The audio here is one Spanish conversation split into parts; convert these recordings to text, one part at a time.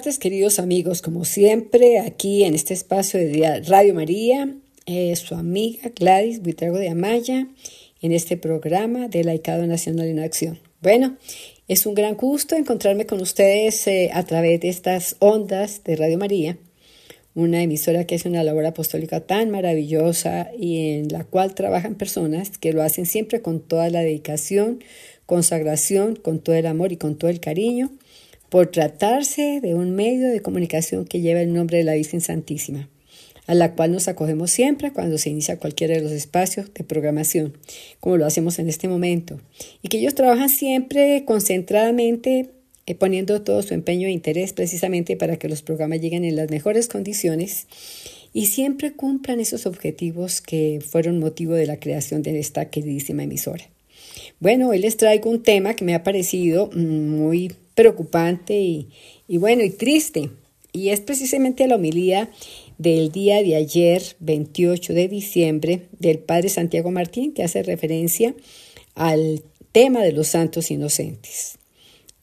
tardes, queridos amigos. Como siempre, aquí en este espacio de Radio María, eh, su amiga Gladys Buitrago de Amaya, en este programa de Laicado Nacional en Acción. Bueno, es un gran gusto encontrarme con ustedes eh, a través de estas ondas de Radio María, una emisora que hace una labor apostólica tan maravillosa y en la cual trabajan personas que lo hacen siempre con toda la dedicación, consagración, con todo el amor y con todo el cariño por tratarse de un medio de comunicación que lleva el nombre de la Virgen Santísima, a la cual nos acogemos siempre cuando se inicia cualquiera de los espacios de programación, como lo hacemos en este momento, y que ellos trabajan siempre concentradamente eh, poniendo todo su empeño e interés precisamente para que los programas lleguen en las mejores condiciones y siempre cumplan esos objetivos que fueron motivo de la creación de esta queridísima emisora. Bueno, hoy les traigo un tema que me ha parecido mm, muy preocupante y, bueno, y triste. Y es precisamente la homilía del día de ayer, 28 de diciembre, del Padre Santiago Martín, que hace referencia al tema de los santos inocentes,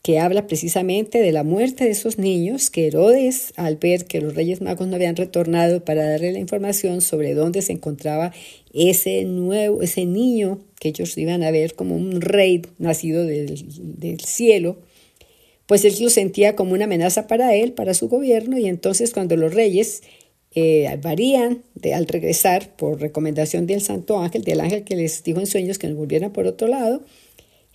que habla precisamente de la muerte de esos niños que Herodes, al ver que los Reyes Magos no habían retornado para darle la información sobre dónde se encontraba ese nuevo, ese niño que ellos iban a ver como un rey nacido del, del cielo, pues él lo sentía como una amenaza para él, para su gobierno, y entonces cuando los reyes eh, varían de, al regresar por recomendación del santo ángel, del ángel que les dijo en sueños que nos volvieran por otro lado,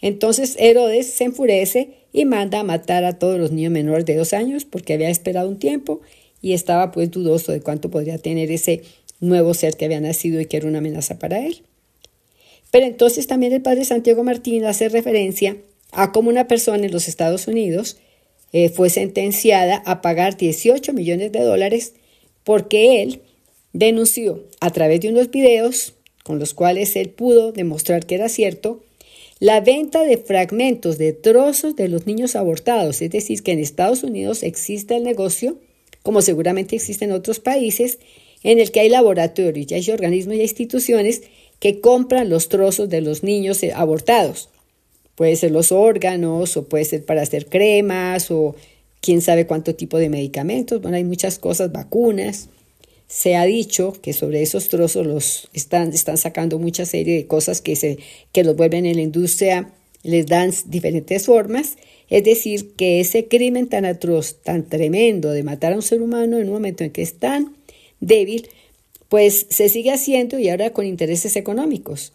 entonces Herodes se enfurece y manda a matar a todos los niños menores de dos años porque había esperado un tiempo y estaba pues dudoso de cuánto podría tener ese nuevo ser que había nacido y que era una amenaza para él. Pero entonces también el padre Santiago Martín hace referencia a cómo una persona en los Estados Unidos eh, fue sentenciada a pagar 18 millones de dólares porque él denunció a través de unos videos con los cuales él pudo demostrar que era cierto la venta de fragmentos de trozos de los niños abortados, es decir, que en Estados Unidos existe el negocio, como seguramente existe en otros países, en el que hay laboratorios, y hay organismos y instituciones que compran los trozos de los niños abortados. Puede ser los órganos o puede ser para hacer cremas o quién sabe cuánto tipo de medicamentos. Bueno, hay muchas cosas, vacunas. Se ha dicho que sobre esos trozos los están, están sacando mucha serie de cosas que, se, que los vuelven en la industria, les dan diferentes formas. Es decir, que ese crimen tan atroz, tan tremendo de matar a un ser humano en un momento en que es tan débil, pues se sigue haciendo y ahora con intereses económicos.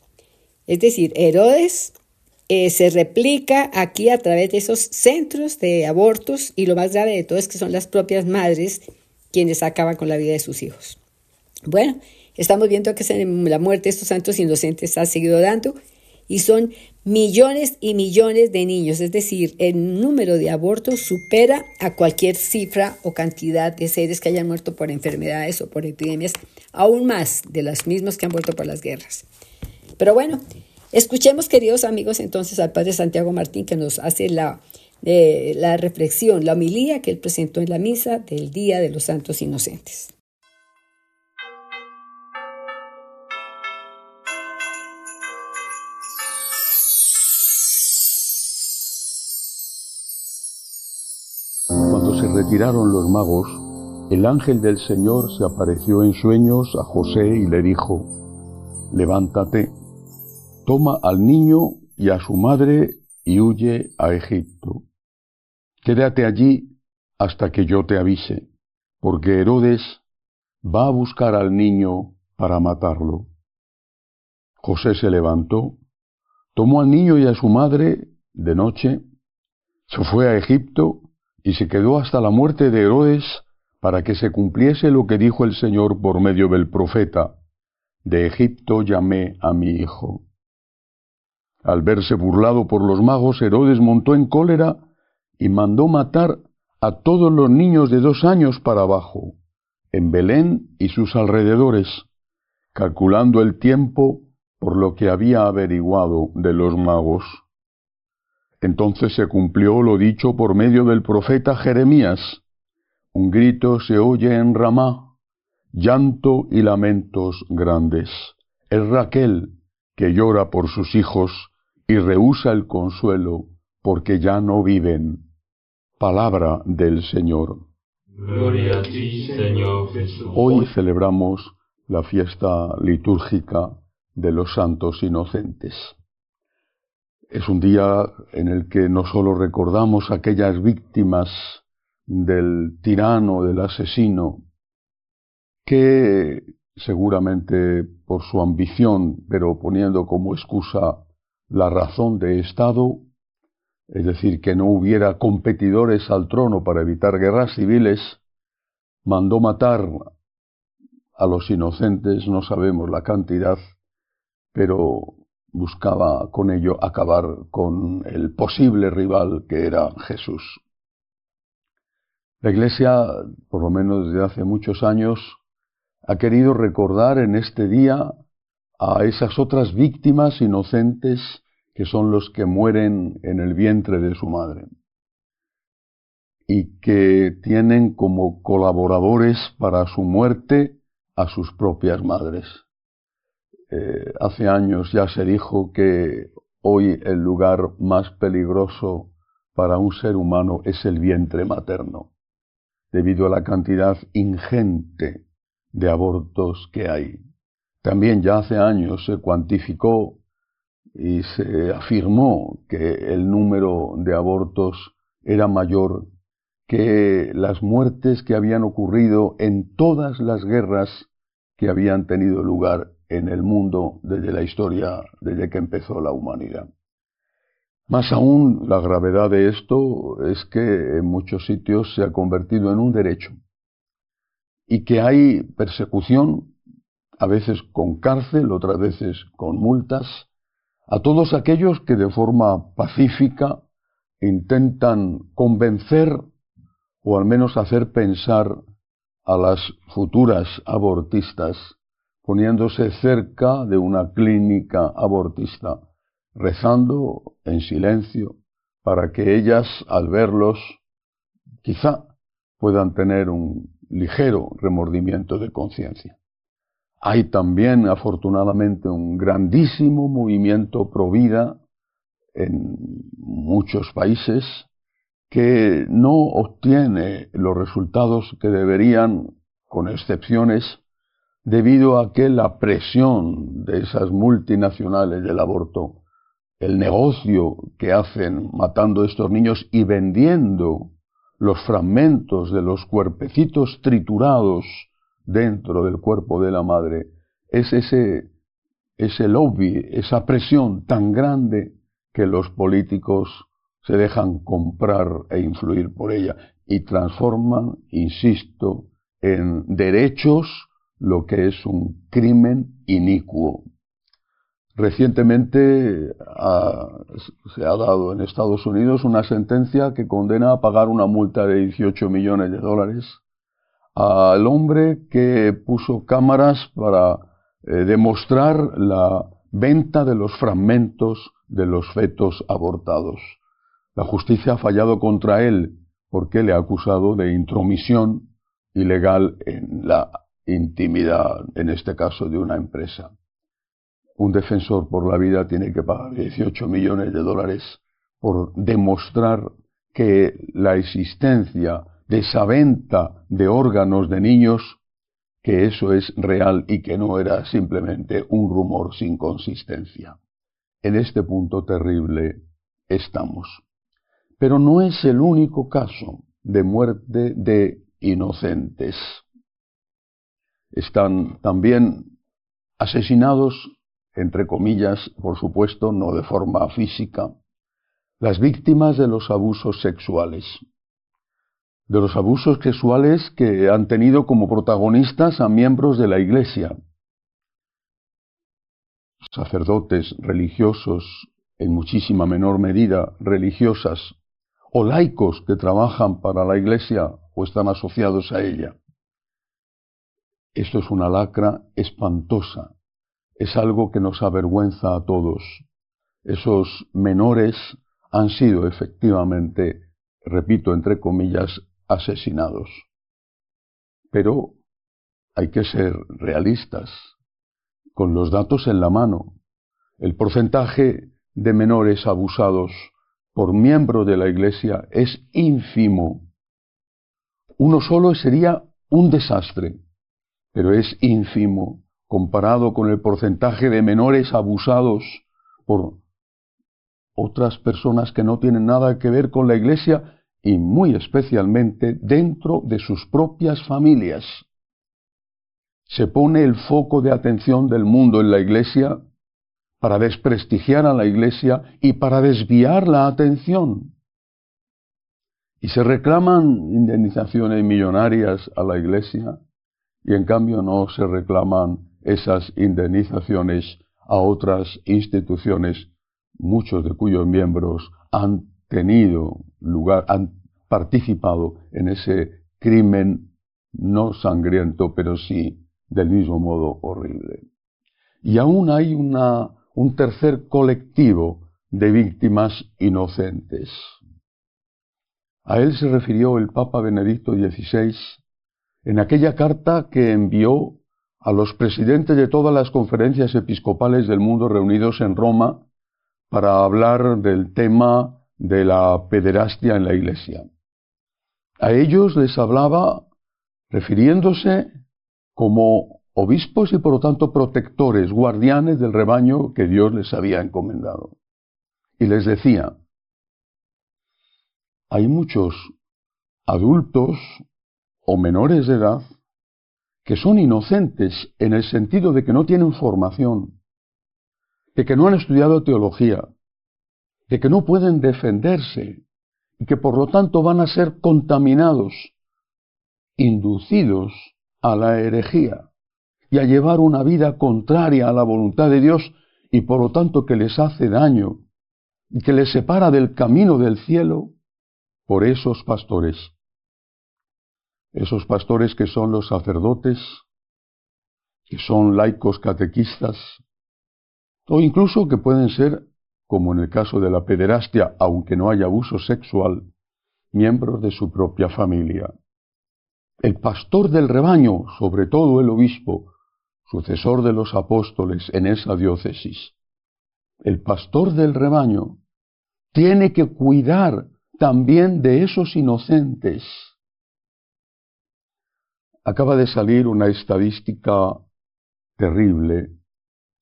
Es decir, Herodes eh, se replica aquí a través de esos centros de abortos y lo más grave de todo es que son las propias madres quienes acaban con la vida de sus hijos. Bueno, estamos viendo que la muerte de estos santos inocentes ha seguido dando y son millones y millones de niños, es decir, el número de abortos supera a cualquier cifra o cantidad de seres que hayan muerto por enfermedades o por epidemias, aún más de las mismas que han muerto por las guerras. Pero bueno, Escuchemos, queridos amigos, entonces al Padre Santiago Martín que nos hace la, eh, la reflexión, la homilía que él presentó en la misa del Día de los Santos Inocentes. Cuando se retiraron los magos, el ángel del Señor se apareció en sueños a José y le dijo, levántate toma al niño y a su madre y huye a Egipto. Quédate allí hasta que yo te avise, porque Herodes va a buscar al niño para matarlo. José se levantó, tomó al niño y a su madre de noche, se fue a Egipto y se quedó hasta la muerte de Herodes para que se cumpliese lo que dijo el Señor por medio del profeta, de Egipto llamé a mi hijo. Al verse burlado por los magos, Herodes montó en cólera y mandó matar a todos los niños de dos años para abajo, en Belén y sus alrededores, calculando el tiempo por lo que había averiguado de los magos. Entonces se cumplió lo dicho por medio del profeta Jeremías. Un grito se oye en Ramá, llanto y lamentos grandes. Es Raquel que llora por sus hijos y rehúsa el consuelo porque ya no viven. Palabra del Señor. Gloria a ti, Señor Jesús. Hoy celebramos la fiesta litúrgica de los santos inocentes. Es un día en el que no solo recordamos aquellas víctimas del tirano, del asesino, que seguramente por su ambición, pero poniendo como excusa la razón de Estado, es decir, que no hubiera competidores al trono para evitar guerras civiles, mandó matar a los inocentes, no sabemos la cantidad, pero buscaba con ello acabar con el posible rival que era Jesús. La Iglesia, por lo menos desde hace muchos años, ha querido recordar en este día a esas otras víctimas inocentes que son los que mueren en el vientre de su madre y que tienen como colaboradores para su muerte a sus propias madres. Eh, hace años ya se dijo que hoy el lugar más peligroso para un ser humano es el vientre materno, debido a la cantidad ingente de abortos que hay. También ya hace años se cuantificó y se afirmó que el número de abortos era mayor que las muertes que habían ocurrido en todas las guerras que habían tenido lugar en el mundo desde la historia, desde que empezó la humanidad. Más aún, la gravedad de esto es que en muchos sitios se ha convertido en un derecho y que hay persecución, a veces con cárcel, otras veces con multas, a todos aquellos que de forma pacífica intentan convencer o al menos hacer pensar a las futuras abortistas poniéndose cerca de una clínica abortista, rezando en silencio para que ellas al verlos quizá puedan tener un ligero remordimiento de conciencia. Hay también, afortunadamente, un grandísimo movimiento pro vida en muchos países que no obtiene los resultados que deberían, con excepciones, debido a que la presión de esas multinacionales del aborto, el negocio que hacen matando a estos niños y vendiendo los fragmentos de los cuerpecitos triturados dentro del cuerpo de la madre, es ese, ese lobby, esa presión tan grande que los políticos se dejan comprar e influir por ella y transforman, insisto, en derechos lo que es un crimen inicuo. Recientemente se ha dado en Estados Unidos una sentencia que condena a pagar una multa de 18 millones de dólares al hombre que puso cámaras para eh, demostrar la venta de los fragmentos de los fetos abortados. La justicia ha fallado contra él porque le ha acusado de intromisión ilegal en la intimidad, en este caso de una empresa. Un defensor por la vida tiene que pagar 18 millones de dólares por demostrar que la existencia de esa venta de órganos de niños, que eso es real y que no era simplemente un rumor sin consistencia. En este punto terrible estamos. Pero no es el único caso de muerte de inocentes. Están también asesinados, entre comillas, por supuesto, no de forma física, las víctimas de los abusos sexuales de los abusos sexuales que han tenido como protagonistas a miembros de la Iglesia, sacerdotes religiosos, en muchísima menor medida religiosas, o laicos que trabajan para la Iglesia o están asociados a ella. Esto es una lacra espantosa, es algo que nos avergüenza a todos. Esos menores han sido efectivamente, repito entre comillas, asesinados. Pero hay que ser realistas, con los datos en la mano. El porcentaje de menores abusados por miembro de la Iglesia es ínfimo. Uno solo sería un desastre, pero es ínfimo comparado con el porcentaje de menores abusados por otras personas que no tienen nada que ver con la Iglesia y muy especialmente dentro de sus propias familias. Se pone el foco de atención del mundo en la Iglesia para desprestigiar a la Iglesia y para desviar la atención. Y se reclaman indemnizaciones millonarias a la Iglesia y en cambio no se reclaman esas indemnizaciones a otras instituciones, muchos de cuyos miembros han tenido lugar, han participado en ese crimen no sangriento, pero sí del mismo modo horrible. Y aún hay una un tercer colectivo de víctimas inocentes. A él se refirió el Papa Benedicto XVI en aquella carta que envió a los presidentes de todas las conferencias episcopales del mundo reunidos en Roma para hablar del tema de la pederastia en la Iglesia. A ellos les hablaba refiriéndose como obispos y por lo tanto protectores, guardianes del rebaño que Dios les había encomendado. Y les decía, hay muchos adultos o menores de edad que son inocentes en el sentido de que no tienen formación, de que no han estudiado teología, de que no pueden defenderse y que por lo tanto van a ser contaminados, inducidos a la herejía y a llevar una vida contraria a la voluntad de Dios y por lo tanto que les hace daño y que les separa del camino del cielo por esos pastores. Esos pastores que son los sacerdotes, que son laicos catequistas, o incluso que pueden ser, como en el caso de la pederastia, aunque no haya abuso sexual, miembros de su propia familia. El pastor del rebaño, sobre todo el obispo, sucesor de los apóstoles en esa diócesis, el pastor del rebaño, tiene que cuidar también de esos inocentes. Acaba de salir una estadística terrible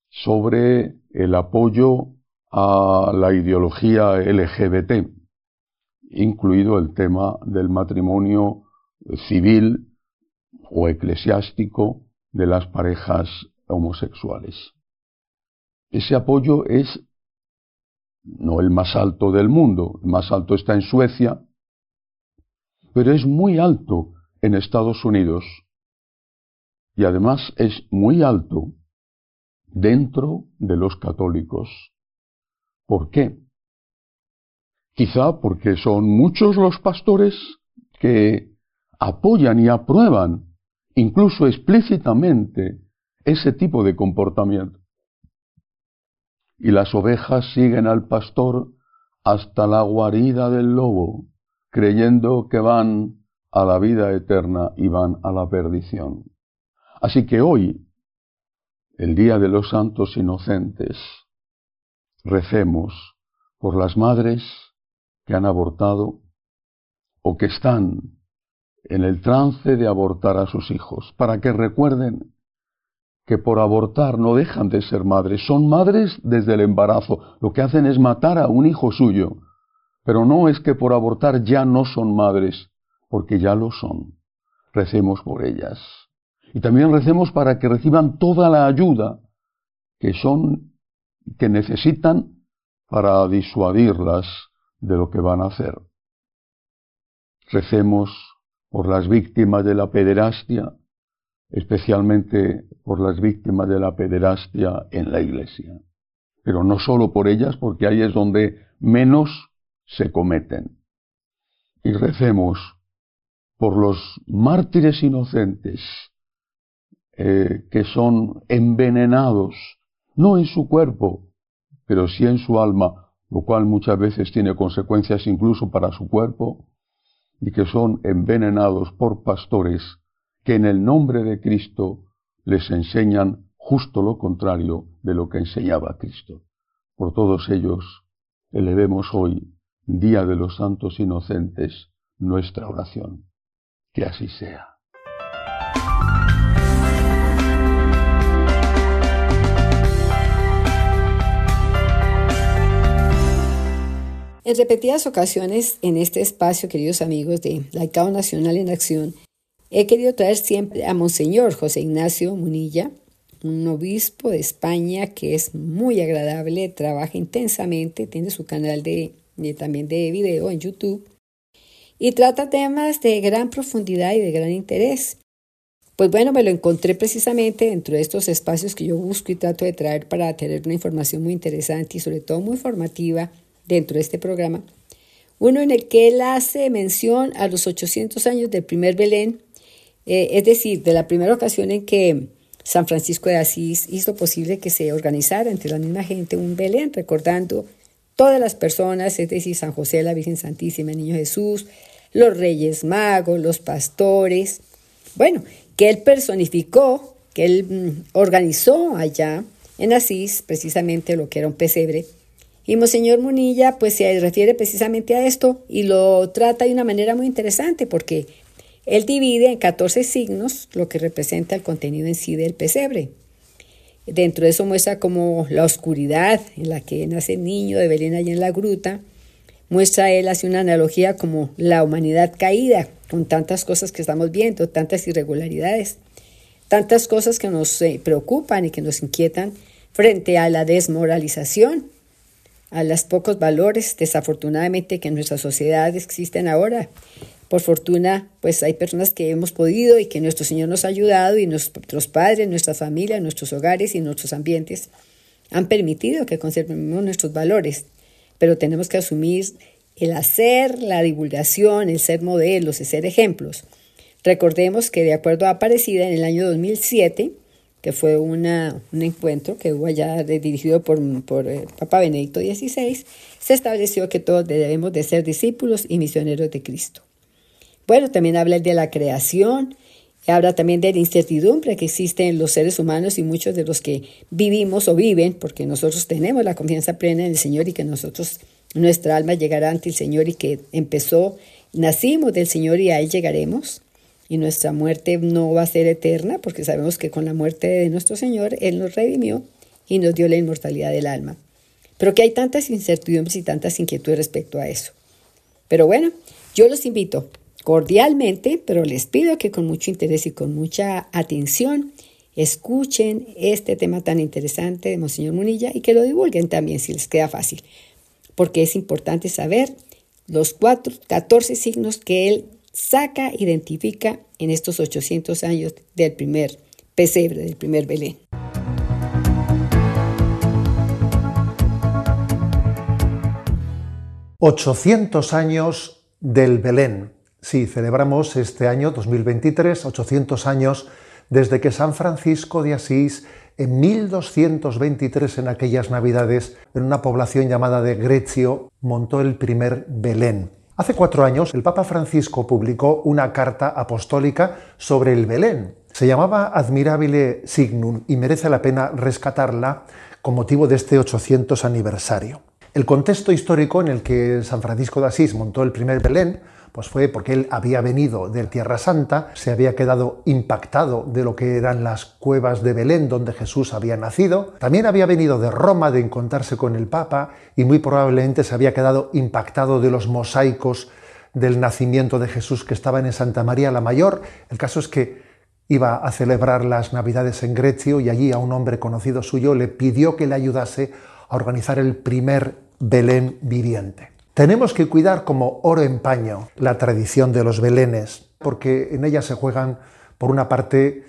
sobre el apoyo a la ideología LGBT, incluido el tema del matrimonio civil o eclesiástico de las parejas homosexuales. Ese apoyo es no el más alto del mundo, el más alto está en Suecia, pero es muy alto en Estados Unidos y además es muy alto dentro de los católicos. ¿Por qué? Quizá porque son muchos los pastores que apoyan y aprueban incluso explícitamente, ese tipo de comportamiento. Y las ovejas siguen al pastor hasta la guarida del lobo, creyendo que van a la vida eterna y van a la perdición. Así que hoy, el Día de los Santos Inocentes, recemos por las madres que han abortado o que están en el trance de abortar a sus hijos, para que recuerden que por abortar no dejan de ser madres, son madres desde el embarazo, lo que hacen es matar a un hijo suyo, pero no es que por abortar ya no son madres, porque ya lo son. Recemos por ellas. Y también recemos para que reciban toda la ayuda que son que necesitan para disuadirlas de lo que van a hacer. Recemos por las víctimas de la pederastia, especialmente por las víctimas de la pederastia en la iglesia. Pero no solo por ellas, porque ahí es donde menos se cometen. Y recemos por los mártires inocentes eh, que son envenenados, no en su cuerpo, pero sí en su alma, lo cual muchas veces tiene consecuencias incluso para su cuerpo, y que son envenenados por pastores que en el nombre de Cristo les enseñan justo lo contrario de lo que enseñaba Cristo. Por todos ellos elevemos hoy Día de los Santos Inocentes, nuestra oración. Que así sea. En repetidas ocasiones en este espacio, queridos amigos de Laicado Nacional en Acción, he querido traer siempre a Monseñor José Ignacio Munilla, un obispo de España que es muy agradable, trabaja intensamente, tiene su canal de, también de video en YouTube y trata temas de gran profundidad y de gran interés. Pues bueno, me lo encontré precisamente dentro de estos espacios que yo busco y trato de traer para tener una información muy interesante y sobre todo muy formativa dentro de este programa, uno en el que él hace mención a los 800 años del primer Belén, eh, es decir, de la primera ocasión en que San Francisco de Asís hizo posible que se organizara entre la misma gente un Belén, recordando todas las personas, es decir, San José, la Virgen Santísima, el Niño Jesús, los Reyes Magos, los pastores, bueno, que él personificó, que él mm, organizó allá en Asís, precisamente lo que era un pesebre, y Monseñor Munilla pues se refiere precisamente a esto y lo trata de una manera muy interesante porque él divide en 14 signos lo que representa el contenido en sí del pesebre. Dentro de eso muestra como la oscuridad en la que nace el niño de Belén allá en la gruta. Muestra él hace una analogía como la humanidad caída, con tantas cosas que estamos viendo, tantas irregularidades, tantas cosas que nos eh, preocupan y que nos inquietan frente a la desmoralización a los pocos valores, desafortunadamente, que en nuestra sociedad existen ahora. Por fortuna, pues hay personas que hemos podido y que nuestro Señor nos ha ayudado y nuestros padres, nuestra familia, nuestros hogares y nuestros ambientes han permitido que conservemos nuestros valores. Pero tenemos que asumir el hacer, la divulgación, el ser modelos, el ser ejemplos. Recordemos que de acuerdo a Aparecida en el año 2007, que fue una, un encuentro que hubo allá dirigido por, por eh, Papa Benedicto XVI, se estableció que todos debemos de ser discípulos y misioneros de Cristo. Bueno, también habla de la creación, habla también de la incertidumbre que existe en los seres humanos y muchos de los que vivimos o viven, porque nosotros tenemos la confianza plena en el Señor y que nosotros, nuestra alma llegará ante el Señor y que empezó, nacimos del Señor y a Él llegaremos y nuestra muerte no va a ser eterna porque sabemos que con la muerte de nuestro Señor Él nos redimió y nos dio la inmortalidad del alma. Pero que hay tantas incertidumbres y tantas inquietudes respecto a eso. Pero bueno, yo los invito cordialmente, pero les pido que con mucho interés y con mucha atención escuchen este tema tan interesante de Monseñor Munilla y que lo divulguen también si les queda fácil, porque es importante saber los cuatro, 14 signos que él saca, identifica en estos 800 años del primer pesebre, del primer Belén. ...800 años del Belén. Sí, celebramos este año 2023, 800 años desde que San Francisco de Asís, en 1223, en aquellas navidades, en una población llamada de Grecio, montó el primer Belén. Hace cuatro años el Papa Francisco publicó una carta apostólica sobre el Belén. Se llamaba Admirabile Signum y merece la pena rescatarla con motivo de este 800 aniversario. El contexto histórico en el que San Francisco de Asís montó el primer Belén pues fue porque él había venido de Tierra Santa, se había quedado impactado de lo que eran las cuevas de Belén donde Jesús había nacido, también había venido de Roma de encontrarse con el Papa y muy probablemente se había quedado impactado de los mosaicos del nacimiento de Jesús que estaban en Santa María la Mayor. El caso es que iba a celebrar las Navidades en Grecio y allí a un hombre conocido suyo le pidió que le ayudase a organizar el primer Belén viviente. Tenemos que cuidar como oro en paño la tradición de los belenes, porque en ella se juegan, por una parte,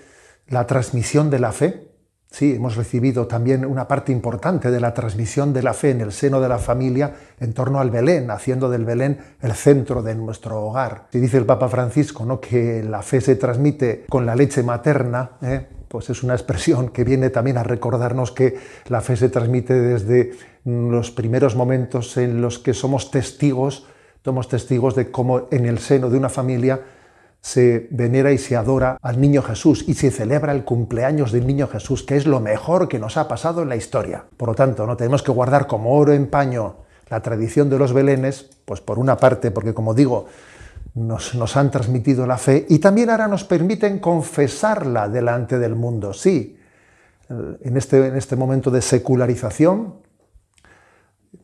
la transmisión de la fe. Sí, hemos recibido también una parte importante de la transmisión de la fe en el seno de la familia en torno al Belén, haciendo del Belén el centro de nuestro hogar. Si dice el Papa Francisco ¿no? que la fe se transmite con la leche materna, ¿eh? pues es una expresión que viene también a recordarnos que la fe se transmite desde los primeros momentos en los que somos testigos, somos testigos de cómo en el seno de una familia se venera y se adora al niño Jesús y se celebra el cumpleaños del niño Jesús, que es lo mejor que nos ha pasado en la historia. Por lo tanto, no tenemos que guardar como oro en paño la tradición de los belenes, pues por una parte, porque como digo, nos, han transmitido la fe y también ahora nos permiten confesarla delante del mundo. Sí, en este, en este momento de secularización,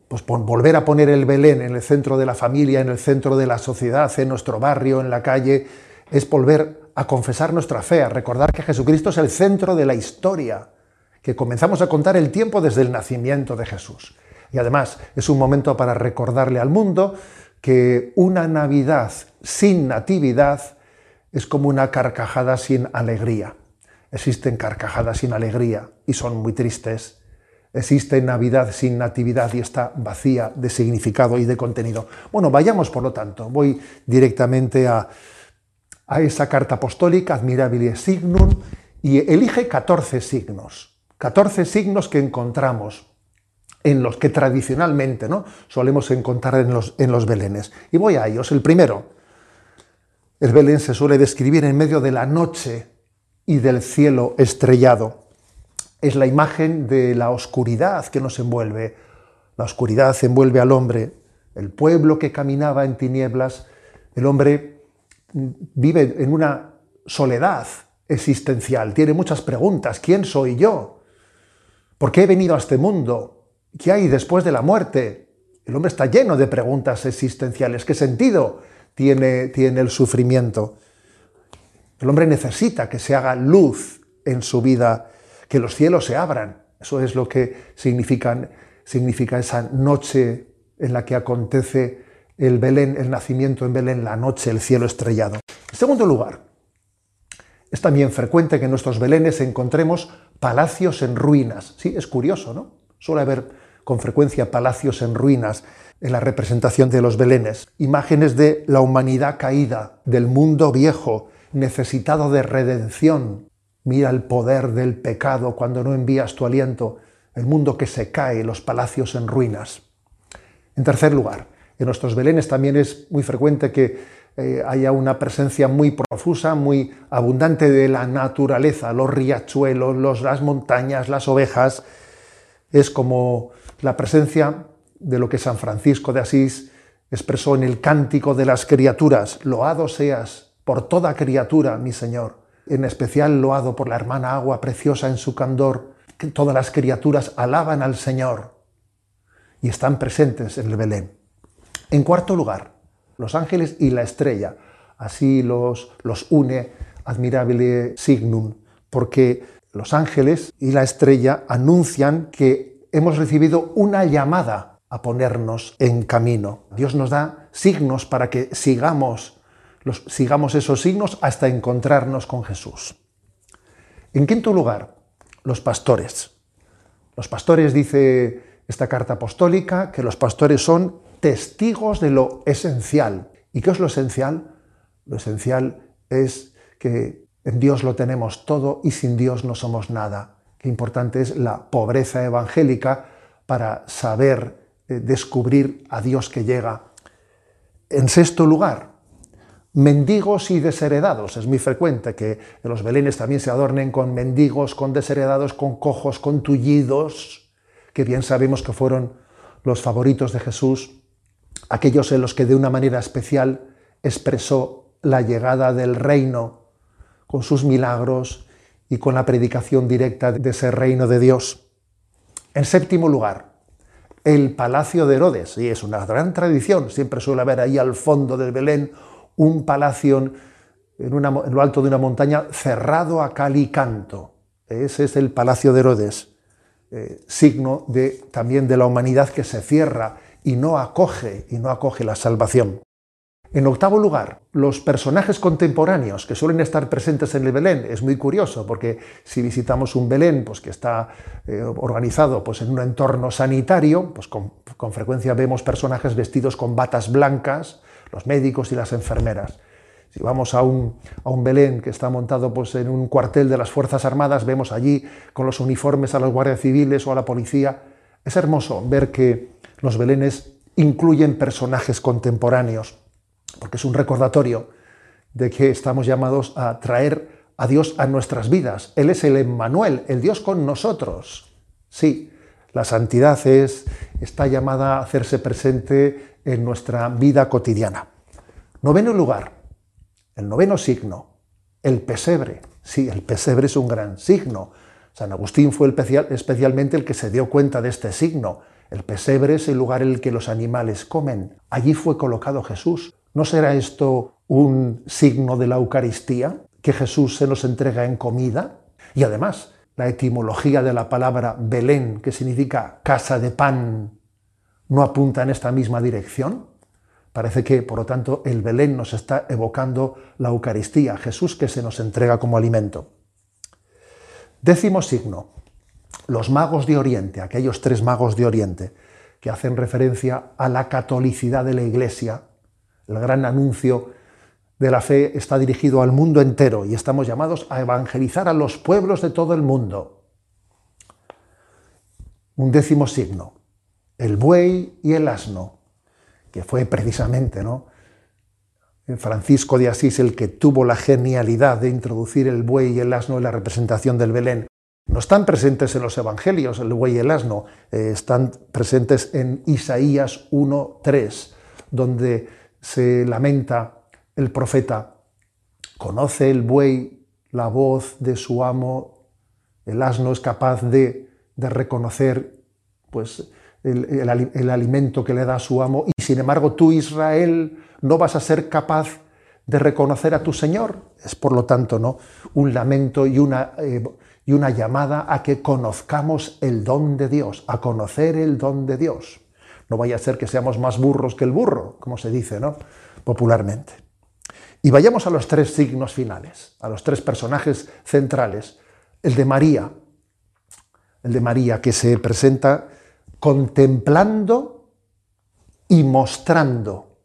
pues volver a poner el Belén en el centro de la familia, en el centro de la sociedad, en nuestro barrio, en la calle, es volver a confesar nuestra fe, a recordar que Jesucristo es el centro de la historia, que comenzamos a contar el tiempo desde el nacimiento de Jesús. Y además es un momento para recordarle al mundo que una Navidad sin natividad es como una carcajada sin alegría. Existen carcajadas sin alegría y son muy tristes. Existe Navidad sin natividad y está vacía de significado y de contenido. Bueno, vayamos por lo tanto. Voy directamente a, a esa carta apostólica, Admirabile Signum, y elige 14 signos. 14 signos que encontramos en los que tradicionalmente ¿no? solemos encontrar en los, en los belenes. Y voy a ellos. El primero, el belén se suele describir en medio de la noche y del cielo estrellado. Es la imagen de la oscuridad que nos envuelve. La oscuridad envuelve al hombre. El pueblo que caminaba en tinieblas, el hombre vive en una soledad existencial, tiene muchas preguntas. ¿Quién soy yo? ¿Por qué he venido a este mundo? ¿Qué hay después de la muerte? El hombre está lleno de preguntas existenciales. ¿Qué sentido tiene, tiene el sufrimiento? El hombre necesita que se haga luz en su vida, que los cielos se abran. Eso es lo que significa, significa esa noche en la que acontece el Belén, el nacimiento en Belén, la noche, el cielo estrellado. En segundo lugar, es también frecuente que en nuestros Belenes encontremos palacios en ruinas. Sí, es curioso, ¿no? Suele haber con frecuencia palacios en ruinas en la representación de los belenes, imágenes de la humanidad caída, del mundo viejo, necesitado de redención. Mira el poder del pecado cuando no envías tu aliento, el mundo que se cae, los palacios en ruinas. En tercer lugar, en nuestros belenes también es muy frecuente que eh, haya una presencia muy profusa, muy abundante de la naturaleza, los riachuelos, las montañas, las ovejas. Es como la presencia de lo que San Francisco de Asís expresó en el cántico de las criaturas, loado seas por toda criatura, mi Señor, en especial loado por la hermana agua preciosa en su candor, que todas las criaturas alaban al Señor y están presentes en el Belén. En cuarto lugar, los ángeles y la estrella, así los, los une admirable signum, porque los ángeles y la estrella anuncian que hemos recibido una llamada a ponernos en camino. Dios nos da signos para que sigamos, sigamos esos signos hasta encontrarnos con Jesús. En quinto lugar, los pastores. Los pastores, dice esta carta apostólica, que los pastores son testigos de lo esencial. ¿Y qué es lo esencial? Lo esencial es que en Dios lo tenemos todo y sin Dios no somos nada importante es la pobreza evangélica para saber eh, descubrir a Dios que llega. En sexto lugar, mendigos y desheredados. Es muy frecuente que los belenes también se adornen con mendigos, con desheredados, con cojos, con tullidos, que bien sabemos que fueron los favoritos de Jesús, aquellos en los que de una manera especial expresó la llegada del reino con sus milagros, y con la predicación directa de ese reino de Dios. En séptimo lugar, el palacio de Herodes, y es una gran tradición, siempre suele haber ahí al fondo del Belén un palacio en, lo alto de una montaña cerrado a cal y canto. Ese es el palacio de Herodes, eh, signo de, también de la humanidad que se cierra y no acoge, y no acoge la salvación. En octavo lugar, los personajes contemporáneos que suelen estar presentes en el Belén. Es muy curioso porque si visitamos un Belén pues, que está eh, organizado pues, en un entorno sanitario, pues con, frecuencia vemos personajes vestidos con batas blancas, los médicos y las enfermeras. Si vamos a un, a un Belén que está montado pues, en un cuartel de las Fuerzas Armadas, vemos allí con los uniformes a los guardias civiles o a la policía. Es hermoso ver que los Belenes incluyen personajes contemporáneos porque es un recordatorio de que estamos llamados a traer a Dios a nuestras vidas. Él es el Emmanuel, el Dios con nosotros. Sí, La santidad es, está llamada a hacerse presente en nuestra vida cotidiana. Noveno lugar, el noveno signo, el pesebre. Sí, el pesebre es un gran signo. San Agustín fue especialmente el que se dio cuenta de este signo. El pesebre es el lugar en el que los animales comen. Allí fue colocado Jesús. ¿No será esto un signo de la Eucaristía? Que Jesús se nos entrega en comida. Y además, la etimología de la palabra Belén, que significa casa de pan, no apunta en esta misma dirección. Parece que, por lo tanto, el Belén nos está evocando la Eucaristía, Jesús que se nos entrega como alimento. Décimo signo, los magos de Oriente, aquellos tres magos de Oriente, que hacen referencia a la catolicidad de la Iglesia, el gran anuncio de la fe está dirigido al mundo entero y estamos llamados a evangelizar a los pueblos de todo el mundo. Un décimo signo, el buey y el asno, que fue precisamente ¿no? Francisco de Asís el que tuvo la genialidad de introducir el buey y el asno en la representación del Belén. No están presentes en los evangelios el buey y el asno, eh, están presentes en Isaías 1.3, donde se lamenta el profeta, conoce el buey la voz de su amo, el asno es capaz de, reconocer pues, el, alimento que le da a su amo, y sin embargo tú, Israel, no vas a ser capaz de reconocer a tu Señor. Es por lo tanto ¿no? un lamento y una, eh, y una llamada a que conozcamos el don de Dios, a conocer el don de Dios. No vaya a ser que seamos más burros que el burro, como se dice ¿no? popularmente. Y vayamos a los tres signos finales, a los tres personajes centrales. El de María, el de María que se presenta contemplando y mostrando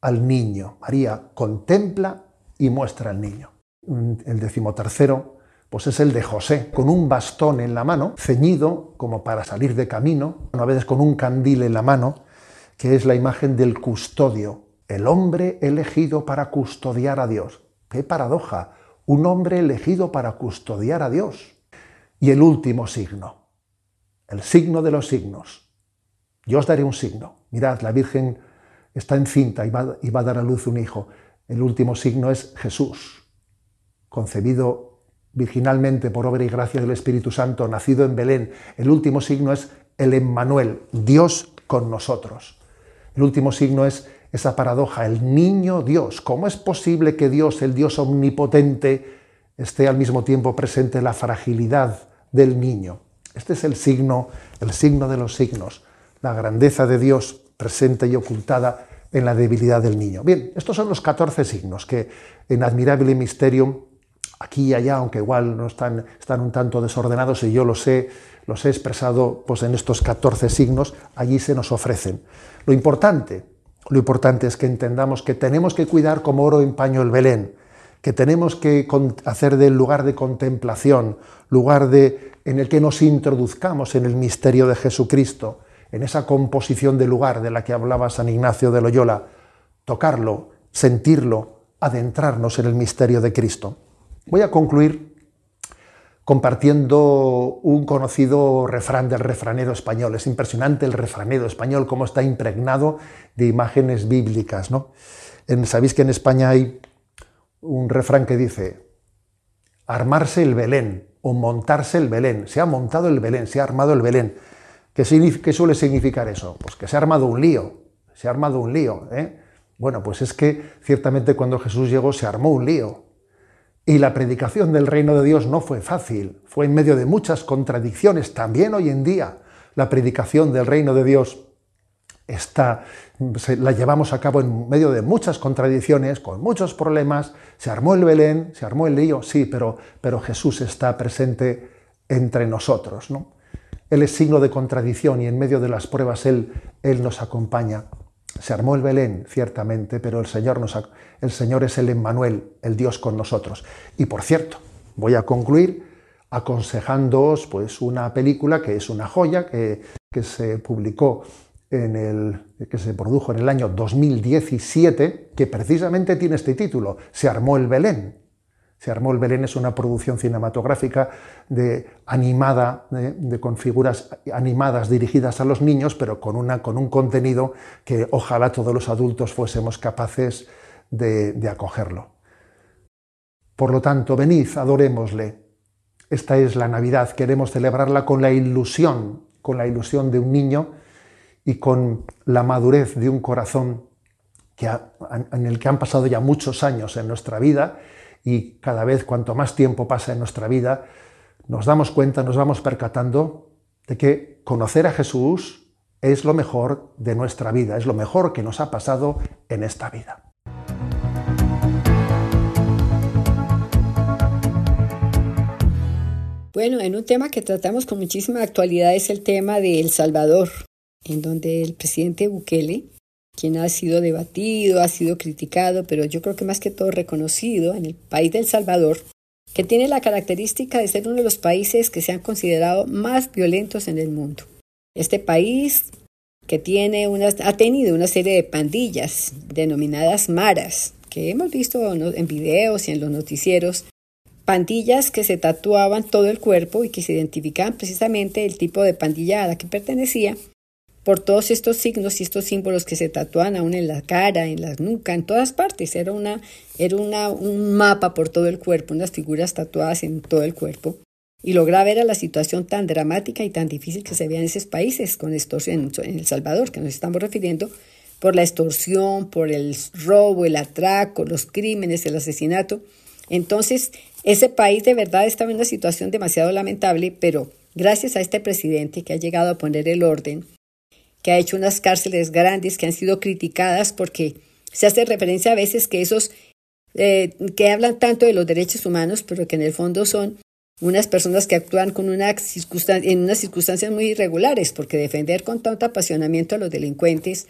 al niño. María contempla y muestra al niño. El decimotercero, pues es el de José, con un bastón en la mano, ceñido como para salir de camino, a veces con un candil en la mano, que es la imagen del custodio, el hombre elegido para custodiar a Dios. ¡Qué paradoja! Un hombre elegido para custodiar a Dios. Y el último signo, el signo de los signos. Yo os daré un signo. Mirad, la Virgen está encinta y va, y va a dar a luz un hijo. El último signo es Jesús, concebido virginalmente por obra y gracia del Espíritu Santo, nacido en Belén. El último signo es el Emmanuel, Dios con nosotros. El último signo es esa paradoja, el niño Dios. ¿Cómo es posible que Dios, el Dios omnipotente, esté al mismo tiempo presente en la fragilidad del niño? Este es el signo, el signo de los signos, la grandeza de Dios presente y ocultada en la debilidad del niño. Bien, estos son los 14 signos que en admirable misterio, aquí y allá, aunque igual no están, están un tanto desordenados y yo los he, los he expresado pues, en estos 14 signos, allí se nos ofrecen. Lo importante, lo importante es que entendamos que tenemos que cuidar como oro en paño el Belén, que tenemos que hacer del lugar de contemplación, lugar de, en el que nos introduzcamos en el misterio de Jesucristo, en esa composición de lugar de la que hablaba San Ignacio de Loyola, tocarlo, sentirlo, adentrarnos en el misterio de Cristo. Voy a concluir compartiendo un conocido refrán del refranero español. Es impresionante el refranero español, cómo está impregnado de imágenes bíblicas. ¿no? Sabéis que en España hay un refrán que dice, armarse el Belén o montarse el Belén. Se ha montado el Belén, se ha armado el Belén. ¿Qué, suele significar eso? Pues que se ha armado un lío, se ha armado un lío. ¿eh? Bueno, pues es que ciertamente cuando Jesús llegó se armó un lío. Y la predicación del reino de Dios no fue fácil, fue en medio de muchas contradicciones. También hoy en día la predicación del reino de Dios está, la llevamos a cabo en medio de muchas contradicciones, con muchos problemas. Se armó el Belén, se armó el lío, sí, pero, pero Jesús está presente entre nosotros. ¿no? Él es signo de contradicción y en medio de las pruebas Él, él nos acompaña. Se armó el Belén, ciertamente, pero el Señor, nos el Señor es el Emmanuel, el Dios con nosotros. Y por cierto, voy a concluir aconsejándoos pues, una película que es una joya, que, que se publicó en el, que se produjo en el año 2017, que precisamente tiene este título, Se armó el Belén. Se armó el Belén es una producción cinematográfica de, animada, de, con figuras animadas dirigidas a los niños, pero con, una, con un contenido que ojalá todos los adultos fuésemos capaces de, acogerlo. Por lo tanto, venid, adorémosle. Esta es la Navidad, queremos celebrarla con la ilusión, con la ilusión de un niño y con la madurez de un corazón que en el que han pasado ya muchos años en nuestra vida y cada vez cuanto más tiempo pasa en nuestra vida, nos damos cuenta, nos vamos percatando de que conocer a Jesús es lo mejor de nuestra vida, es lo mejor que nos ha pasado en esta vida. Bueno, en un tema que tratamos con muchísima actualidad es el tema de El Salvador, en donde el presidente Bukele quien ha sido debatido, ha sido criticado, pero yo creo que más que todo reconocido en el país del Salvador, que tiene la característica de ser uno de los países que se han considerado más violentos en el mundo. Este país que tiene ha tenido una serie de pandillas denominadas maras, que hemos visto en videos y en los noticieros, pandillas que se tatuaban todo el cuerpo y que se identificaban precisamente el tipo de pandilla a la que pertenecía por todos estos signos y estos símbolos que se tatúan aún en la cara, en la nuca, en todas partes. Era, una, era una, un mapa por todo el cuerpo, unas figuras tatuadas en todo el cuerpo. Y lo grave era la situación tan dramática y tan difícil que se veía en esos países, con extorsión en El Salvador, que nos estamos refiriendo, por la extorsión, por el robo, el atraco, los crímenes, el asesinato. Entonces, ese país de verdad estaba en una situación demasiado lamentable, pero gracias a este presidente que ha llegado a poner el orden, que ha hecho unas cárceles grandes que han sido criticadas porque se hace referencia a veces que esos eh, que hablan tanto de los derechos humanos, pero que en el fondo son unas personas que actúan con una en unas circunstancias muy irregulares, porque defender con tanto apasionamiento a los delincuentes,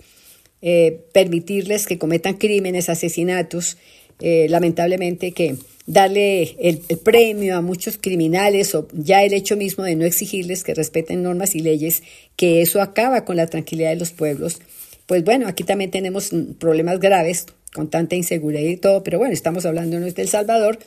eh, permitirles que cometan crímenes, asesinatos, eh, lamentablemente que darle el, premio a muchos criminales o ya el hecho mismo de no exigirles que respeten normas y leyes, que eso acaba con la tranquilidad de los pueblos. Pues bueno, aquí también tenemos problemas graves con tanta inseguridad y todo, pero bueno, estamos hablando es del Salvador.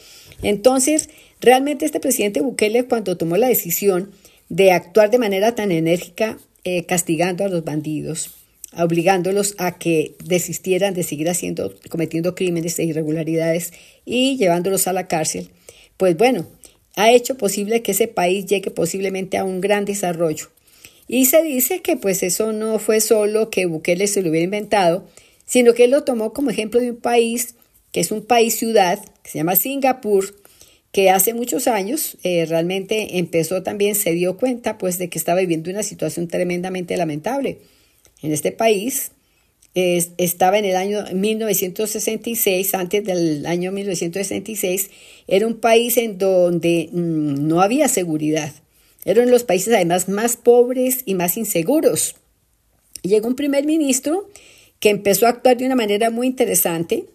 Entonces, realmente este presidente Bukele cuando tomó la decisión de actuar de manera tan enérgica eh, castigando a los bandidos, obligándolos a que desistieran de seguir haciendo, cometiendo crímenes e irregularidades y llevándolos a la cárcel, pues bueno, ha hecho posible que ese país llegue posiblemente a un gran desarrollo. Y se dice que pues eso no fue solo que Bukele se lo hubiera inventado, sino que él lo tomó como ejemplo de un país que es un país ciudad, que se llama Singapur, que hace muchos años eh, realmente empezó también, se dio cuenta pues de que estaba viviendo una situación tremendamente lamentable en este país estaba en el año 1966, antes del año 1966, era un país en donde mm, no había seguridad. Eran los países además más pobres y más inseguros. Llegó un primer ministro que empezó a actuar de una manera muy interesante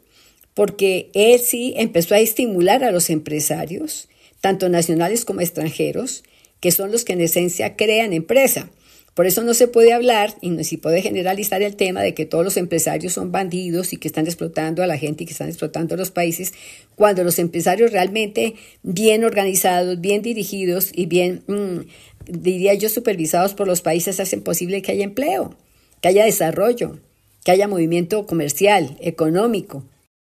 porque él sí empezó a estimular a los empresarios, tanto nacionales como extranjeros, que son los que en esencia crean empresa. Por eso no se puede hablar y no se puede generalizar el tema de que todos los empresarios son bandidos y que están explotando a la gente y que están explotando a los países, cuando los empresarios realmente bien organizados, bien dirigidos y bien, mm, diría yo, supervisados por los países hacen posible que haya empleo, que haya desarrollo, que haya movimiento comercial, económico.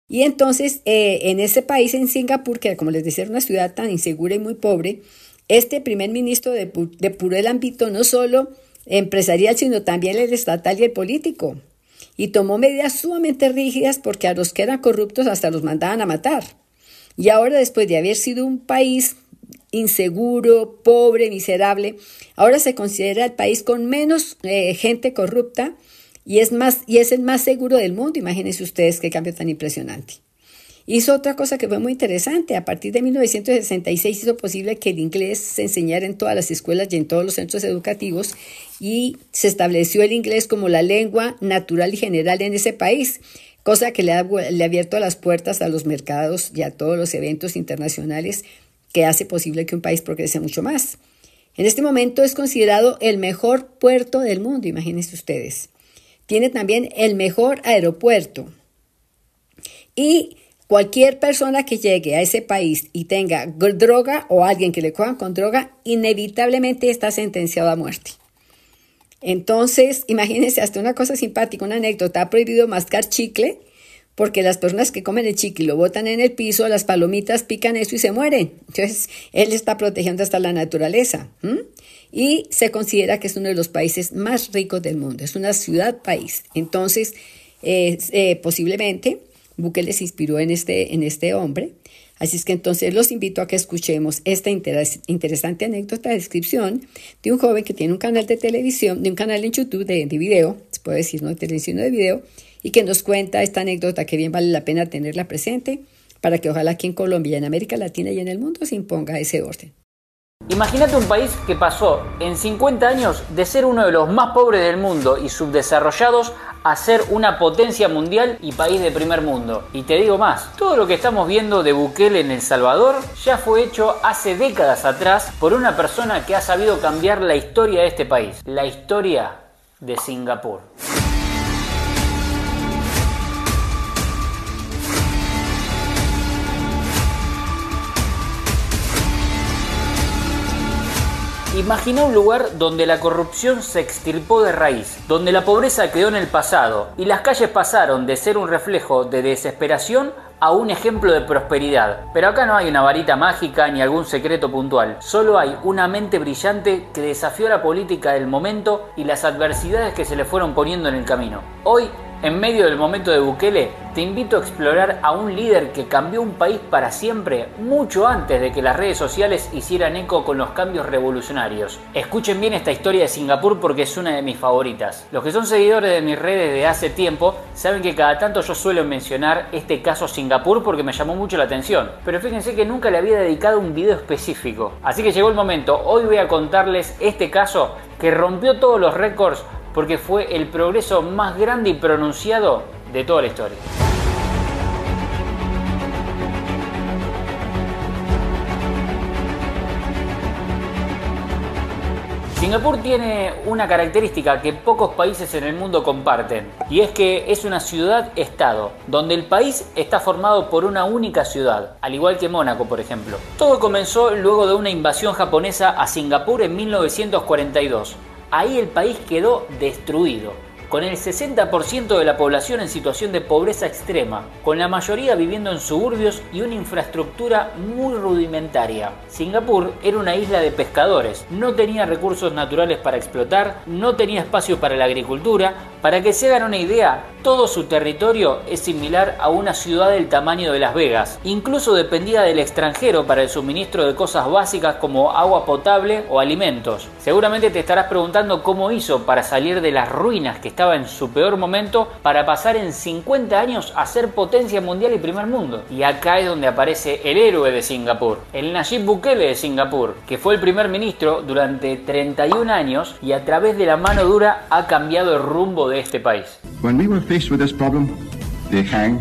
Y entonces, eh, en ese país, en Singapur, que como les decía, era una ciudad tan insegura y muy pobre, este primer ministro depuró el ámbito no solo empresarial, sino también el estatal y el político. Y tomó medidas sumamente rígidas porque a los que eran corruptos hasta los mandaban a matar. Y ahora, después de haber sido un país inseguro, pobre, miserable, ahora se considera el país con menos eh, gente corrupta y es, más, y es el más seguro del mundo. Imagínense ustedes qué cambio tan impresionante. Hizo otra cosa que fue muy interesante. A partir de 1966 hizo posible que el inglés se enseñara en todas las escuelas y en todos los centros educativos y se estableció el inglés como la lengua natural y general en ese país, cosa que le ha, le ha abierto las puertas a los mercados y a todos los eventos internacionales que hace posible que un país progrese mucho más. En este momento es considerado el mejor puerto del mundo, imagínense ustedes. Tiene también el mejor aeropuerto. Y Cualquier persona que llegue a ese país y tenga droga o alguien que le cojan con droga, inevitablemente está sentenciado a muerte. Entonces, imagínense hasta una cosa simpática, una anécdota, ha prohibido mascar chicle porque las personas que comen el chicle lo botan en el piso, las palomitas pican eso y se mueren. Entonces, él está protegiendo hasta la naturaleza. Y se considera que es uno de los países más ricos del mundo, es una ciudad-país. Entonces, eh, posiblemente Bukele se inspiró en este, en este hombre. Así es que entonces los invito a que escuchemos esta interesante anécdota de descripción de un joven que tiene un canal de televisión, de un canal en YouTube de, de video, se puede decir, no de televisión, de video, y que nos cuenta esta anécdota que bien vale la pena tenerla presente para que ojalá aquí en Colombia, en América Latina y en el mundo se imponga ese orden. Imagínate un país que pasó en 50 años de ser uno de los más pobres del mundo y subdesarrollados a ser una potencia mundial y país de primer mundo. Y te digo más, todo lo que estamos viendo de Bukele en El Salvador ya fue hecho hace décadas atrás por una persona que ha sabido cambiar la historia de este país, la historia de Singapur. Imagina un lugar donde la corrupción se extirpó de raíz, donde la pobreza quedó en el pasado y las calles pasaron de ser un reflejo de desesperación a un ejemplo de prosperidad. Pero acá no hay una varita mágica ni algún secreto puntual, solo hay una mente brillante que desafió la política del momento y las adversidades que se le fueron poniendo en el camino. Hoy en medio del momento de Bukele, te invito a explorar a un líder que cambió un país para siempre mucho antes de que las redes sociales hicieran eco con los cambios revolucionarios. Escuchen bien esta historia de Singapur porque es una de mis favoritas. Los que son seguidores de mis redes de hace tiempo saben que cada tanto yo suelo mencionar este caso Singapur porque me llamó mucho la atención. Pero fíjense que nunca le había dedicado un video específico. Así que llegó el momento. Hoy voy a contarles este caso que rompió todos los récords porque fue el progreso más grande y pronunciado de toda la historia. Singapur tiene una característica que pocos países en el mundo comparten, y es que es una ciudad-estado, donde el país está formado por una única ciudad, al igual que Mónaco, por ejemplo. Todo comenzó luego de una invasión japonesa a Singapur en 1942, ahí el país quedó destruido con el 60% de la población en situación de pobreza extrema, con la mayoría viviendo en suburbios y una infraestructura muy rudimentaria. Singapur era una isla de pescadores, no tenía recursos naturales para explotar, no tenía espacio para la agricultura, para que se hagan una idea, todo su territorio es similar a una ciudad del tamaño de Las Vegas, incluso dependía del extranjero para el suministro de cosas básicas como agua potable o alimentos. Seguramente te estarás preguntando cómo hizo para salir de las ruinas que estaba en su peor momento para pasar en 50 años a ser potencia mundial y primer mundo. Y acá es donde aparece el héroe de Singapur, el Najib Bukele de Singapur, que fue el primer ministro durante 31 años y a través de la mano dura ha cambiado el rumbo de este país. When we were faced with this problem, the hang.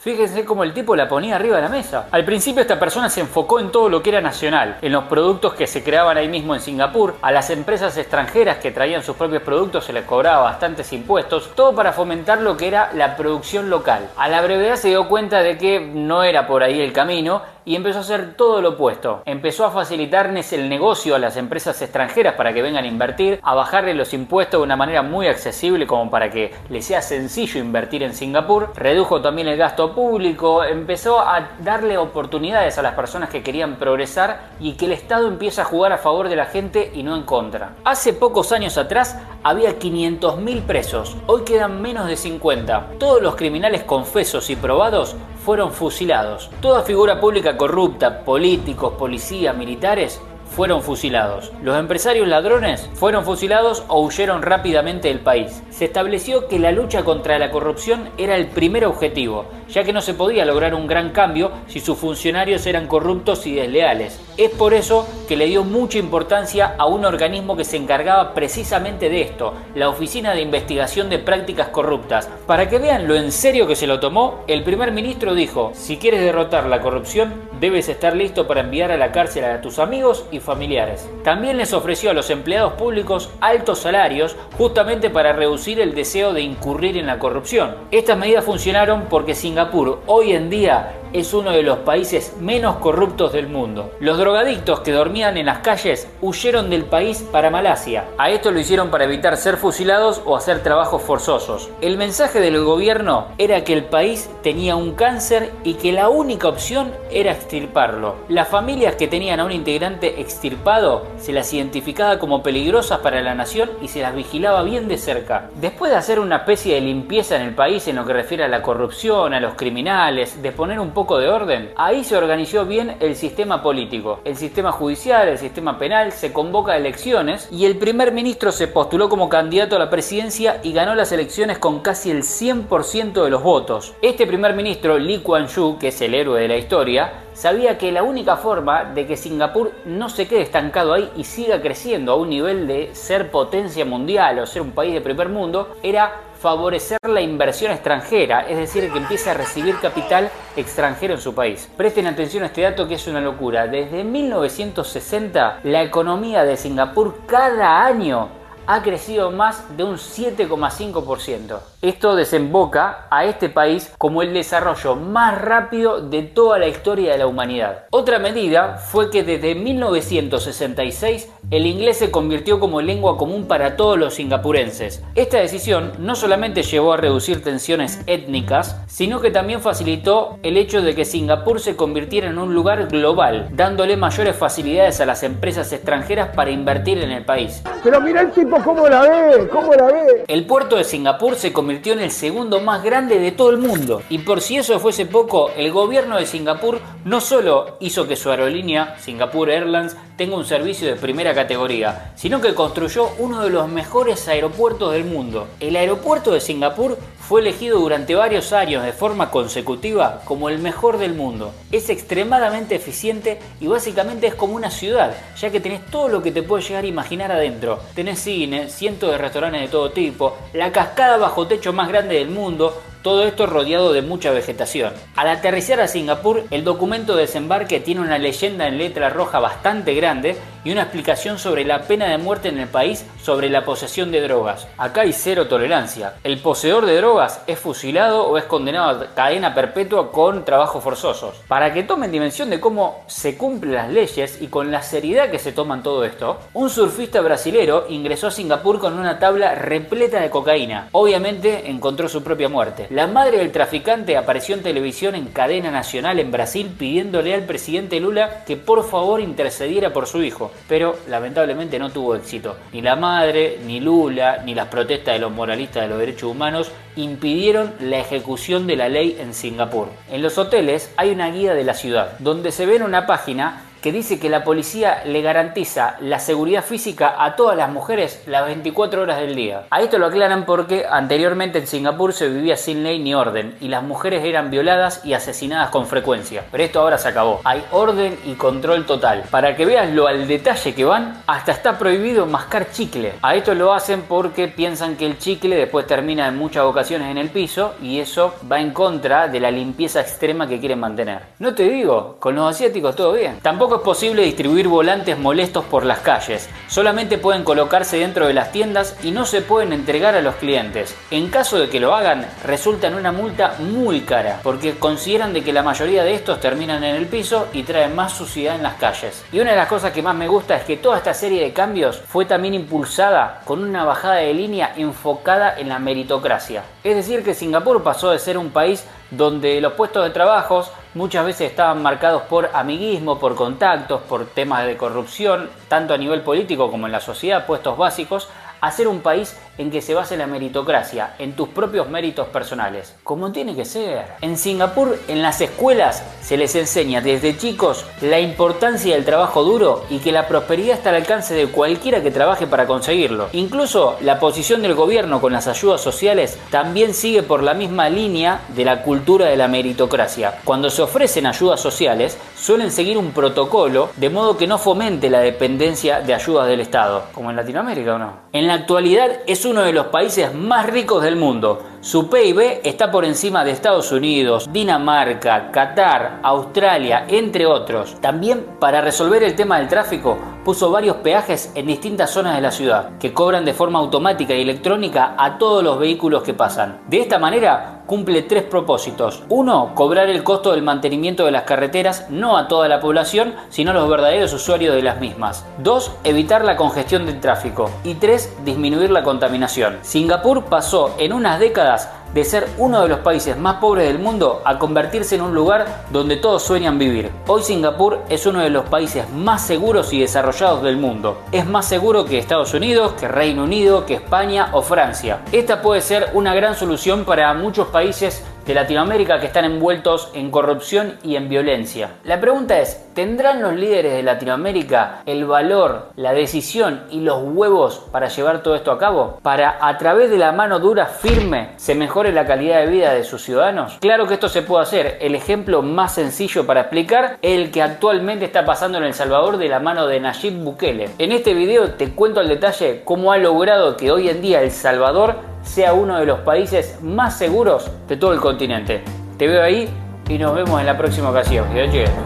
Fíjense cómo el tipo la ponía arriba de la mesa. Al principio esta persona se enfocó en todo lo que era nacional, en los productos que se creaban ahí mismo en Singapur, a las empresas extranjeras que traían sus propios productos se les cobraba bastantes impuestos, todo para fomentar lo que era la producción local. A la brevedad se dio cuenta de que no era por ahí el camino y empezó a hacer todo lo opuesto. Empezó a facilitarles el negocio a las empresas extranjeras para que vengan a invertir, a bajarle los impuestos de una manera muy accesible como para que les sea sencillo invertir en Singapur. Redujo también el gasto público, empezó a darle oportunidades a las personas que querían progresar y que el Estado empieza a jugar a favor de la gente y no en contra. Hace pocos años atrás había 500.000 presos, hoy quedan menos de 50. Todos los criminales confesos y probados fueron fusilados. Toda figura pública corrupta, políticos, policías, militares, fueron fusilados. Los empresarios ladrones fueron fusilados o huyeron rápidamente del país. Se estableció que la lucha contra la corrupción era el primer objetivo, ya que no se podía lograr un gran cambio si sus funcionarios eran corruptos y desleales. Es por eso que le dio mucha importancia a un organismo que se encargaba precisamente de esto, la Oficina de Investigación de Prácticas Corruptas. Para que vean lo en serio que se lo tomó, el primer ministro dijo, si quieres derrotar la corrupción, debes estar listo para enviar a la cárcel a tus amigos y familiares. También les ofreció a los empleados públicos altos salarios justamente para reducir el deseo de incurrir en la corrupción. Estas medidas funcionaron porque Singapur hoy en día es uno de los países menos corruptos del mundo. Los drogadictos que dormían en las calles huyeron del país para Malasia. A esto lo hicieron para evitar ser fusilados o hacer trabajos forzosos. El mensaje del gobierno era que el país tenía un cáncer y que la única opción era extirparlo. Las familias que tenían a un integrante extirpado se las identificaba como peligrosas para la nación y se las vigilaba bien de cerca. Después de hacer una especie de limpieza en el país en lo que refiere a la corrupción, a los criminales, de poner un poco de orden, ahí se organizó bien el sistema político, el sistema judicial, el sistema penal, se convoca elecciones y el primer ministro se postuló como candidato a la presidencia y ganó las elecciones con casi el 100% de los votos. Este primer ministro, Lee Kuan Yew, que es el héroe de la historia, sabía que la única forma de que Singapur no se quede estancado ahí y siga creciendo a un nivel de ser potencia mundial o ser un país de primer mundo era favorecer la inversión extranjera, es decir, que empiece a recibir capital extranjero en su país. Presten atención a este dato que es una locura. Desde 1960, la economía de Singapur cada año ha crecido más de un 7,5%. Esto desemboca a este país como el desarrollo más rápido de toda la historia de la humanidad. Otra medida fue que desde 1966 el inglés se convirtió como lengua común para todos los singapurenses. Esta decisión no solamente llevó a reducir tensiones étnicas, sino que también facilitó el hecho de que Singapur se convirtiera en un lugar global, dándole mayores facilidades a las empresas extranjeras para invertir en el país. Pero mira el tipo cómo la ve, cómo la ve. El puerto de Singapur se convirtió convirtió en el segundo más grande de todo el mundo. Y por si eso fuese poco, el gobierno de Singapur no solo hizo que su aerolínea, Singapore Airlines, tenga un servicio de primera categoría, sino que construyó uno de los mejores aeropuertos del mundo. El aeropuerto de Singapur fue elegido durante varios años de forma consecutiva como el mejor del mundo. Es extremadamente eficiente y básicamente es como una ciudad, ya que tenés todo lo que te puedes llegar a imaginar adentro. Tenés cine, cientos de restaurantes de todo tipo, la cascada bajo techo más grande del mundo, todo esto rodeado de mucha vegetación. Al aterrizar a Singapur, el documento de desembarque tiene una leyenda en letra roja bastante grande y una explicación sobre la pena de muerte en el país sobre la posesión de drogas. Acá hay cero tolerancia. El poseedor de drogas es fusilado o es condenado a cadena perpetua con trabajos forzosos. Para que tomen dimensión de cómo se cumplen las leyes y con la seriedad que se toman todo esto, un surfista brasilero ingresó a Singapur con una tabla repleta de cocaína. Obviamente encontró su propia muerte. La madre del traficante apareció en televisión en cadena nacional en Brasil pidiéndole al presidente Lula que por favor intercediera por su hijo, pero lamentablemente no tuvo éxito. Ni la madre, ni Lula, ni las protestas de los moralistas de los derechos humanos impidieron la ejecución de la ley en Singapur. En los hoteles hay una guía de la ciudad, donde se ve en una página que dice que la policía le garantiza la seguridad física a todas las mujeres las 24 horas del día. A esto lo aclaran porque anteriormente en Singapur se vivía sin ley ni orden y las mujeres eran violadas y asesinadas con frecuencia. Pero esto ahora se acabó. Hay orden y control total. Para que veas lo al detalle que van, hasta está prohibido mascar chicle. A esto lo hacen porque piensan que el chicle después termina en muchas ocasiones en el piso y eso va en contra de la limpieza extrema que quieren mantener. No te digo, con los asiáticos todo bien. Tampoco es posible distribuir volantes molestos por las calles. Solamente pueden colocarse dentro de las tiendas y no se pueden entregar a los clientes. En caso de que lo hagan, resulta en una multa muy cara, porque consideran de que la mayoría de estos terminan en el piso y traen más suciedad en las calles. Y una de las cosas que más me gusta es que toda esta serie de cambios fue también impulsada con una bajada de línea enfocada en la meritocracia. Es decir, que Singapur pasó de ser un país donde los puestos de trabajo muchas veces estaban marcados por amiguismo, por contactos, por temas de corrupción, tanto a nivel político como en la sociedad, puestos básicos, a ser un país en que se base la meritocracia, en tus propios méritos personales, como tiene que ser. En Singapur, en las escuelas, se les enseña desde chicos la importancia del trabajo duro y que la prosperidad está al alcance de cualquiera que trabaje para conseguirlo. Incluso la posición del gobierno con las ayudas sociales también sigue por la misma línea de la cultura de la meritocracia. Cuando se ofrecen ayudas sociales, suelen seguir un protocolo de modo que no fomente la dependencia de ayudas del Estado, como en Latinoamérica o no. En la actualidad es uno de los países más ricos del mundo, Su PIB está por encima de Estados Unidos, Dinamarca, Qatar, Australia, entre otros. También para resolver el tema del tráfico puso varios peajes en distintas zonas de la ciudad, que cobran de forma automática y electrónica a todos los vehículos que pasan. De esta manera cumple tres propósitos. Uno, cobrar el costo del mantenimiento de las carreteras no a toda la población, sino a los verdaderos usuarios de las mismas. Dos, evitar la congestión del tráfico. Y tres, disminuir la contaminación. Singapur pasó en unas décadas de ser uno de los países más pobres del mundo a convertirse en un lugar donde todos sueñan vivir. Hoy Singapur es uno de los países más seguros y desarrollados del mundo. Es más seguro que Estados Unidos, que Reino Unido, que España o Francia. Esta puede ser una gran solución para muchos países de Latinoamérica que están envueltos en corrupción y en violencia. La pregunta es, ¿tendrán los líderes de Latinoamérica el valor, la decisión y los huevos para llevar todo esto a cabo? Para a través de la mano dura firme se mejore la calidad de vida de sus ciudadanos? Claro que esto se puede hacer. El ejemplo más sencillo para explicar es el que actualmente está pasando en El Salvador de la mano de Nayib Bukele. En este video te cuento al detalle cómo ha logrado que hoy en día El Salvador sea uno de los países más seguros de todo el continente. Te veo ahí y nos vemos en la próxima ocasión.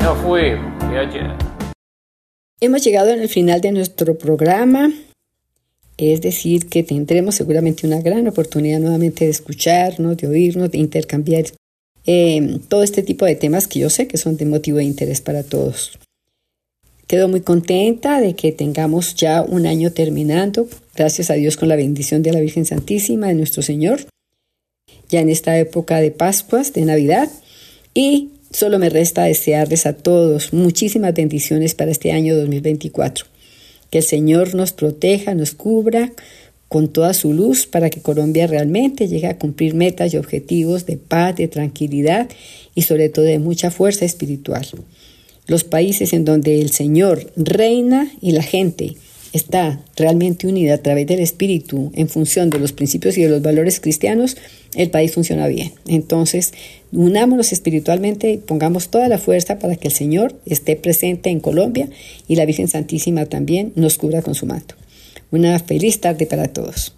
No fui. Hemos llegado al final de nuestro programa. Es decir, que tendremos seguramente una gran oportunidad nuevamente de escucharnos, de oírnos, de intercambiar eh, todo este tipo de temas que yo sé que son de motivo de interés para todos. Quedo muy contenta de que tengamos ya un año terminando, gracias a Dios con la bendición de la Virgen Santísima, de nuestro Señor, ya en esta época de Pascuas, de Navidad, y solo me resta desearles a todos muchísimas bendiciones para este año 2024. Que el Señor nos proteja, nos cubra con toda su luz para que Colombia realmente llegue a cumplir metas y objetivos de paz, de tranquilidad y sobre todo de mucha fuerza espiritual los países en donde el Señor reina y la gente está realmente unida a través del Espíritu en función de los principios y de los valores cristianos, el país funciona bien. Entonces, unámonos espiritualmente y pongamos toda la fuerza para que el Señor esté presente en Colombia y la Virgen Santísima también nos cubra con su manto. Una feliz tarde para todos.